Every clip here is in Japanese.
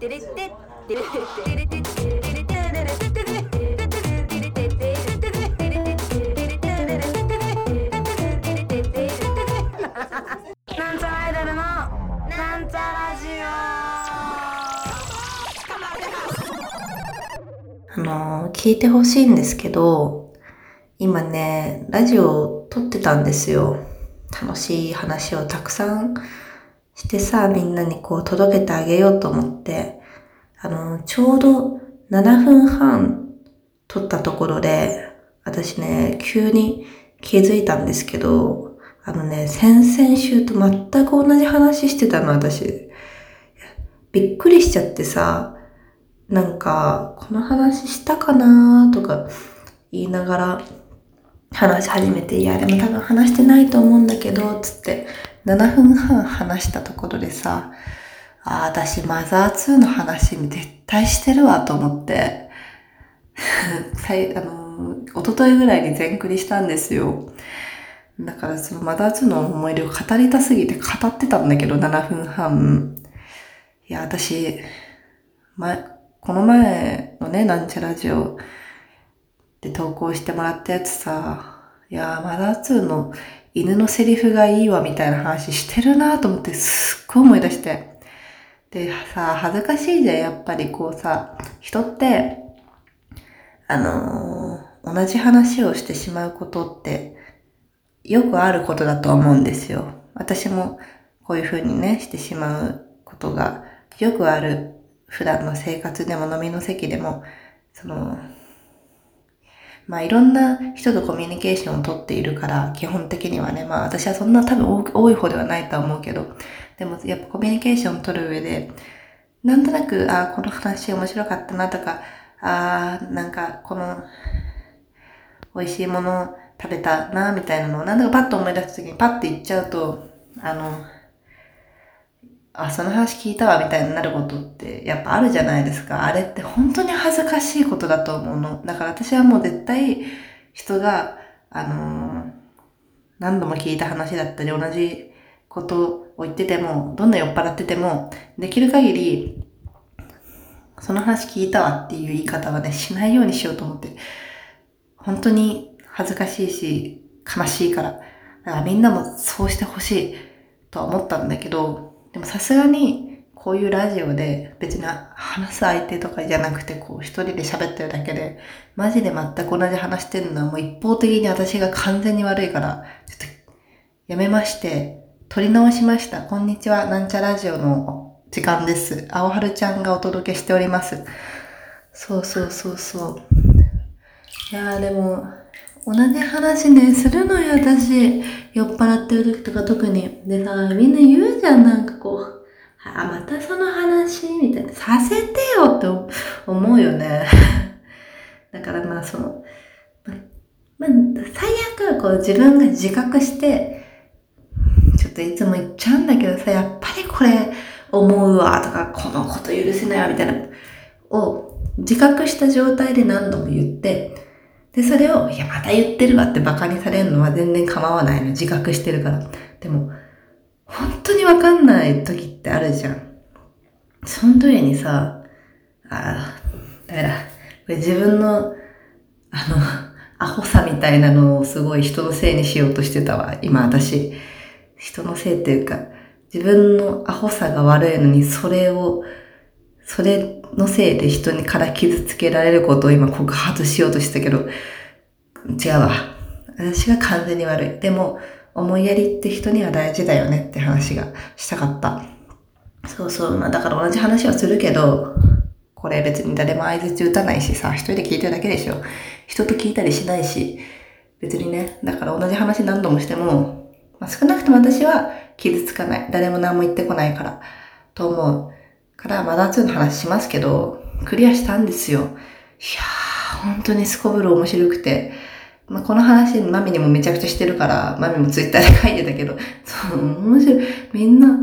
なんちゃらアイドルのなんちゃラジあの、聞いてほしいんですけど、今ね、ラジオを撮ってたんですよ。楽しい話をたくさんしてさ、みんなにこう届けてあげようと思って、あの、ちょうど7分半撮ったところで、私ね、急に気づいたんですけど、あのね、先々週と全く同じ話してたの、私。びっくりしちゃってさ、なんか、この話したかなとか言いながら話し始めて、いや、でも多分話してないと思うんだけど、つって7分半話したところでさ、ああ、私マザー2の話に絶対してるわと思って、あの、一昨日ぐらいに全クリしたんですよ。だからそのマザー2の思い出を語りたすぎて語ってたんだけど、7分半。いや、私、前、この前のね、なんちゃラジオで投稿してもらったやつさ、いや、マザー2の犬のセリフがいいわみたいな話してるなと思ってすっごい思い出して。でさ、恥ずかしいじゃん、やっぱりこうさ、人って、あのー、同じ話をしてしまうことってよくあることだと思うんですよ。私もこういう風にね、してしまうことがよくある。普段の生活でも飲みの席でも、その、まあいろんな人とコミュニケーションをとっているから、基本的にはね、まあ私はそんな多分多い方ではないとは思うけど、でもやっぱコミュニケーションを取る上で、なんとなく、ああ、この話面白かったなとか、ああ、なんかこの美味しいもの食べたな、みたいなのを、なんだかパッと思い出すときにパッて言っちゃうと、あの、あ、その話聞いたわ、みたいになることってやっぱあるじゃないですか。あれって本当に恥ずかしいことだと思うの。だから私はもう絶対人が、あのー、何度も聞いた話だったり、同じことを言ってても、どんな酔っ払ってても、できる限り、その話聞いたわっていう言い方はね、しないようにしようと思って、本当に恥ずかしいし、悲しいから。だからみんなもそうしてほしいとは思ったんだけど、でもさすがにこういうラジオで別に話す相手とかじゃなくてこう一人で喋ってるだけで、マジで全く同じ話してるのはもう一方的に私が完全に悪いから、ちょっとやめまして、撮り直しました。こんにちは、なんちゃラジオの時間です。青春ちゃんがお届けしております。そうそうそうそう。いやーでも、同じ話ね、するのよ、私。酔っ払ってる時とか特に。でさ、みんな言うじゃん、なんかこう。あ、またその話みたいな。させてよって思うよね。だからまあその、まあ、最悪こう自分が自覚して、ちょっといつも言っちゃうんだけどさ、やっぱりこれ思うわとか、このこと許せないわみたいな、を自覚した状態で何度も言って、で、それを、いや、また言ってるわって馬鹿にされるのは全然構わないの。自覚してるから。でも、本当にわかんない時ってあるじゃん。その時にさ、ああ、だから、これ自分の、あの、アホさみたいなのをすごい人のせいにしようとしてたわ。今私。人のせいっていうか、自分のアホさが悪いのに、それを、それのせいで人にから傷つけられることを今告発しようとしたけど、違うわ。私が完全に悪い。でも、思いやりって人には大事だよねって話がしたかった。そうそう。まあだから同じ話はするけど、これ別に誰も合図打たないしさ、一人で聞いてるだけでしょ。人と聞いたりしないし、別にね、だから同じ話何度もしても、まあ、少なくとも私は傷つかない。誰も何も言ってこないから、と思う。から、マダー2の話しますけど、クリアしたんですよ。いやー、本当にすこぶる面白くて、まあ、この話、マミにもめちゃくちゃしてるから、マミもツイッターで書いてたけど、そう、面白い。みんな、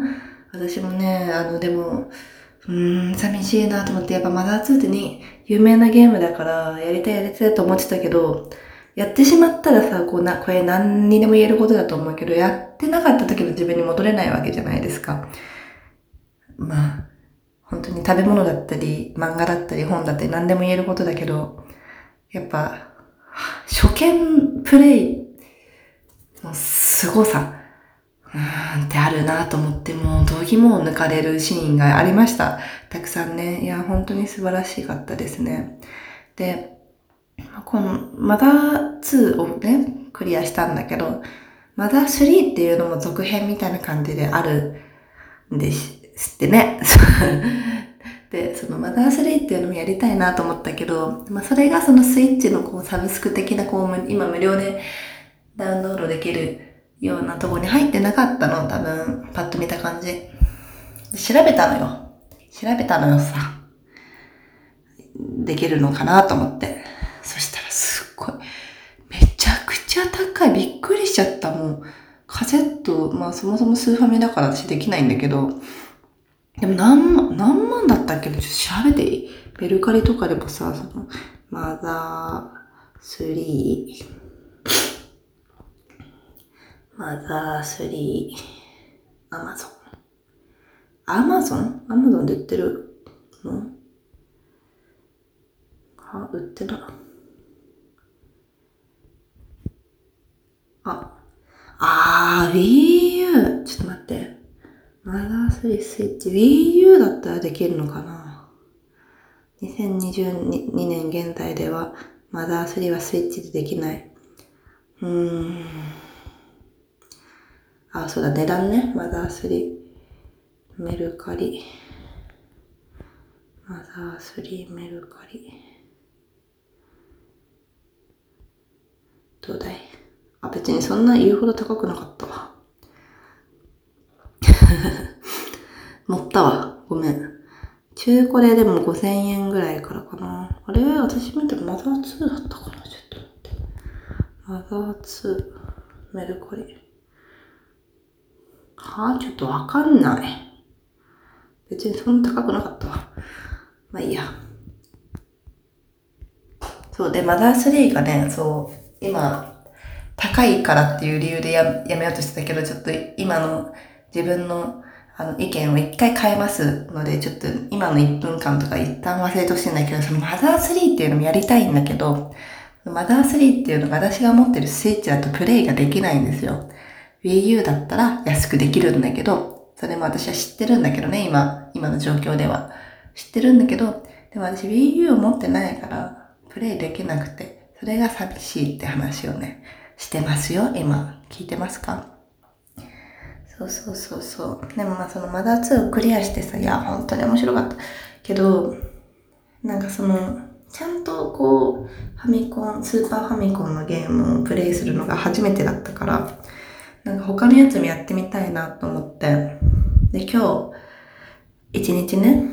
私もね、あの、でも、うーん、寂しいなと思って、やっぱマダー2ってに、有名なゲームだから、やりたいやりたいと思ってたけど、やってしまったらさ、こうな、これ何にでも言えることだと思うけど、やってなかった時の自分に戻れないわけじゃないですか。まあ、本当に食べ物だったり、漫画だったり、本だったり、何でも言えることだけど、やっぱ、初見プレイの凄さ、うーんってあるなと思って、もう、度肝を抜かれるシーンがありました。たくさんね。いや、本当に素晴らしかったですね。で、この、マダー2をね、クリアしたんだけど、マダー3っていうのも続編みたいな感じであるんです知ってね。で、そのマダー3っていうのもやりたいなと思ったけど、まあそれがそのスイッチのこうサブスク的なこう、今無料でダウンロードできるようなとこに入ってなかったの、多分、パッと見た感じ。調べたのよ。調べたのよさ。できるのかなと思って。そしたらすっごい、めちゃくちゃ高い。びっくりしちゃった。もう、カセット、まあそもそもスーファミだから私できないんだけど、でも何万、何万だったっけ？ど、ちょっと調べていい？メルカリとかでもさ、その、マザー3、マザー3、アマゾン。アマゾン？アマゾンで売ってるの？あ、売ってない。あ、あー、Wii U。ちょっと待って。マザー3スイッチ。Wii U だったらできるのかな ?2022 年現在では、マザー3はスイッチでできない。うーん。あ、そうだ、値段ね。マザー3。メルカリ。マザー3メルカリ。どうだい？あ、別にそんな言うほど高くなかったわ。乗ったわ。ごめん。中古ででも5000円ぐらいからかな。あれ私見たらマザー2だったかなちょっと待って。マザー2メルカリ。はあ？ちょっとわかんない。別にそんな高くなかったわ。まあいいや。そう、で、マザー3がね、そう、今、高いからっていう理由でややめようとしてたけど、ちょっと今の自分のあの意見を一回変えますので、ちょっと今の1分間とか一旦忘れてほしいんだけど、そのマザー3っていうのもやりたいんだけど、マザー3っていうのが私が持ってるスイッチだとプレイができないんですよ。Wii U だったら安くできるんだけど、それも私は知ってるんだけどね、今、今の状況では。知ってるんだけど、でも私 Wii U を持ってないから、プレイできなくて、それが寂しいって話をね、してますよ、今。聞いてますか？そうそうそうそう。でもまあそのマザー2をクリアしてさ、いや、本当に面白かった。けど、なんかその、ちゃんとこう、ファミコン、スーパーファミコンのゲームをプレイするのが初めてだったから、なんか他のやつもやってみたいなと思って、で、今日、一日ね、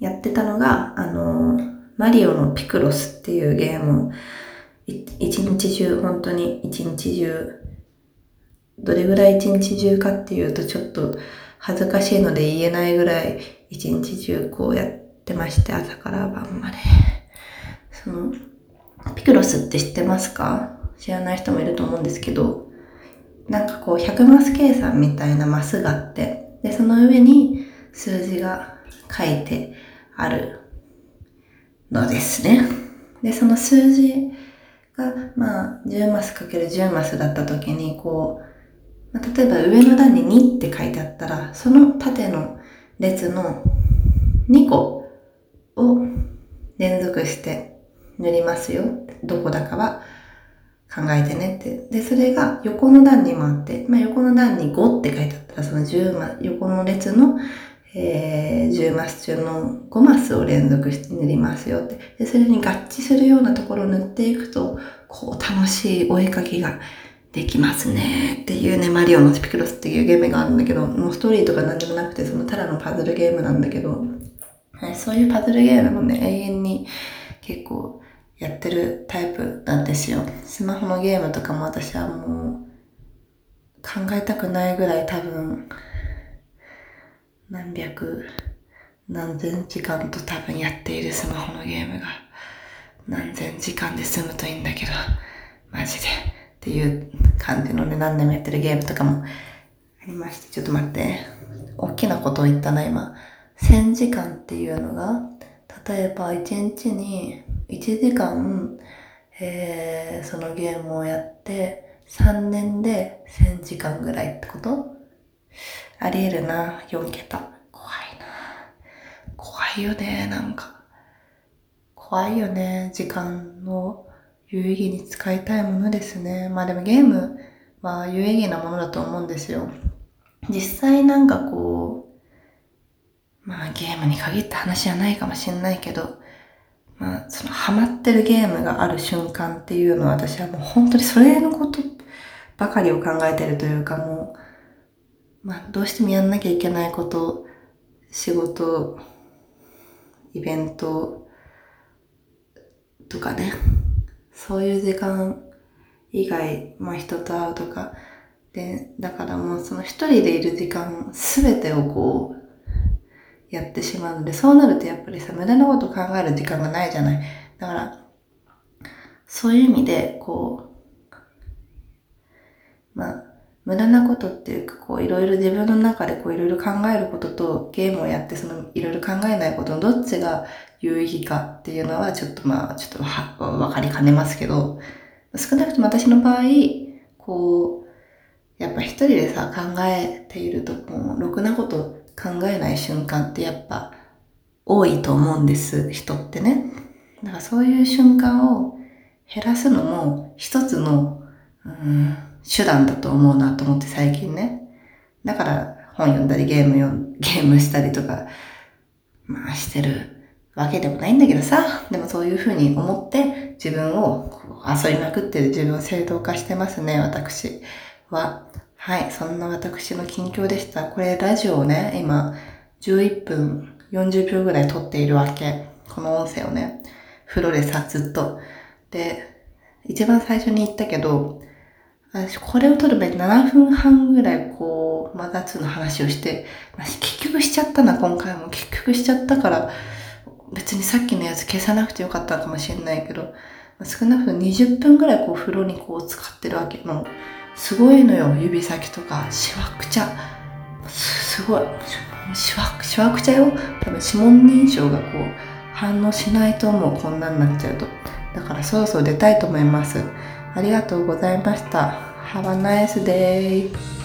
やってたのが、あの、マリオのピクロスっていうゲームを、一日中、本当に一日中、どれぐらい一日中かっていうとちょっと恥ずかしいので言えないぐらい一日中こうやってまして、朝から晩まで。その、ピクロスって知ってますか？知らない人もいると思うんですけど、なんかこう100マス計算みたいなマスがあって、で、その上に数字が書いてあるのですね。で、その数字が、まあ、10マスかける10マスだった時に、こう、例えば上の段に2って書いてあったら、その縦の列の2個を連続して塗りますよ。どこだかは考えてねって。で、それが横の段にもあって、まあ、横の段に5って書いてあったら、その10マ横の列の、えー、10マス中の5マスを連続して塗りますよって。で、それに合致するようなところを塗っていくと、こう楽しいお絵かきができますねっていうね、マリオのスピクロスっていうゲームがあるんだけど、もうストーリーとか何でもなくて、そのただのパズルゲームなんだけど、はい、そういうパズルゲームもね、永遠に結構やってるタイプなんですよ。スマホのゲームとかも私はもう考えたくないぐらい多分何百何千時間と多分やっているスマホのゲームが何千時間で済むといいんだけど、マジでっていう感じのね、何年もやってるゲームとかもありまして、ちょっと待って。大きなことを言ったな、今。1000時間っていうのが、例えば1日に1時間、えー、そのゲームをやって3年で1000時間ぐらいってこと？あり得るな、4桁。怖いな。怖いよね、なんか。怖いよね、時間を有意義に使いたいものですね。まあでもゲームは有意義なものだと思うんですよ。実際なんかこう、まあゲームに限った話じゃないかもしれないけど、まあそのハマってるゲームがある瞬間っていうのは私はもう本当にそれのことばかりを考えてるというかもう、まあどうしてもやんなきゃいけないこと、仕事、イベントとかね、そういう時間以外、まあ人と会うとか、で、だからもうその一人でいる時間すべてをこう、やってしまうので、そうなるとやっぱりさ、無駄なこと考える時間がないじゃない。だから、そういう意味で、こう、まあ、無駄なことっていうか、こう、いろいろ自分の中でこう、いろいろ考えることと、ゲームをやって、その、いろいろ考えないことのどっちが有意義かっていうのは、ちょっとまあ、ちょっとは、わかりかねますけど、少なくとも私の場合、こう、やっぱ一人でさ、考えていると、もう、ろくなこと考えない瞬間ってやっぱ、多いと思うんです、人ってね。だからそういう瞬間を減らすのも一つの、うん、手段だと思うなと思って最近ね。だから本読んだりゲーム読、ゲームしたりとか、まあしてるわけでもないんだけどさ、でもそういうふうに思って自分を遊びまくってる自分を正当化してますね、私は。はい、そんな私の近況でした。これラジオをね、今11分40秒ぐらい撮っているわけ。この音声をね、風呂でさ、ずっと。で、一番最初に言ったけど、私これを撮る前に7分半ぐらいこう、マザー2の話をして、結局しちゃったな、今回も。結局しちゃったから、別にさっきのやつ消さなくてよかったかもしれないけど、少なくとも20分ぐらいこう風呂にこう使ってるわけの、すごいのよ、指先とか、しわくちゃ。すごい。しわ、しわくちゃよ。多分指紋認証がこう、反応しないともうこんなになっちゃうと。だからそろそろ出たいと思います。ありがとうございました。Have a nice day!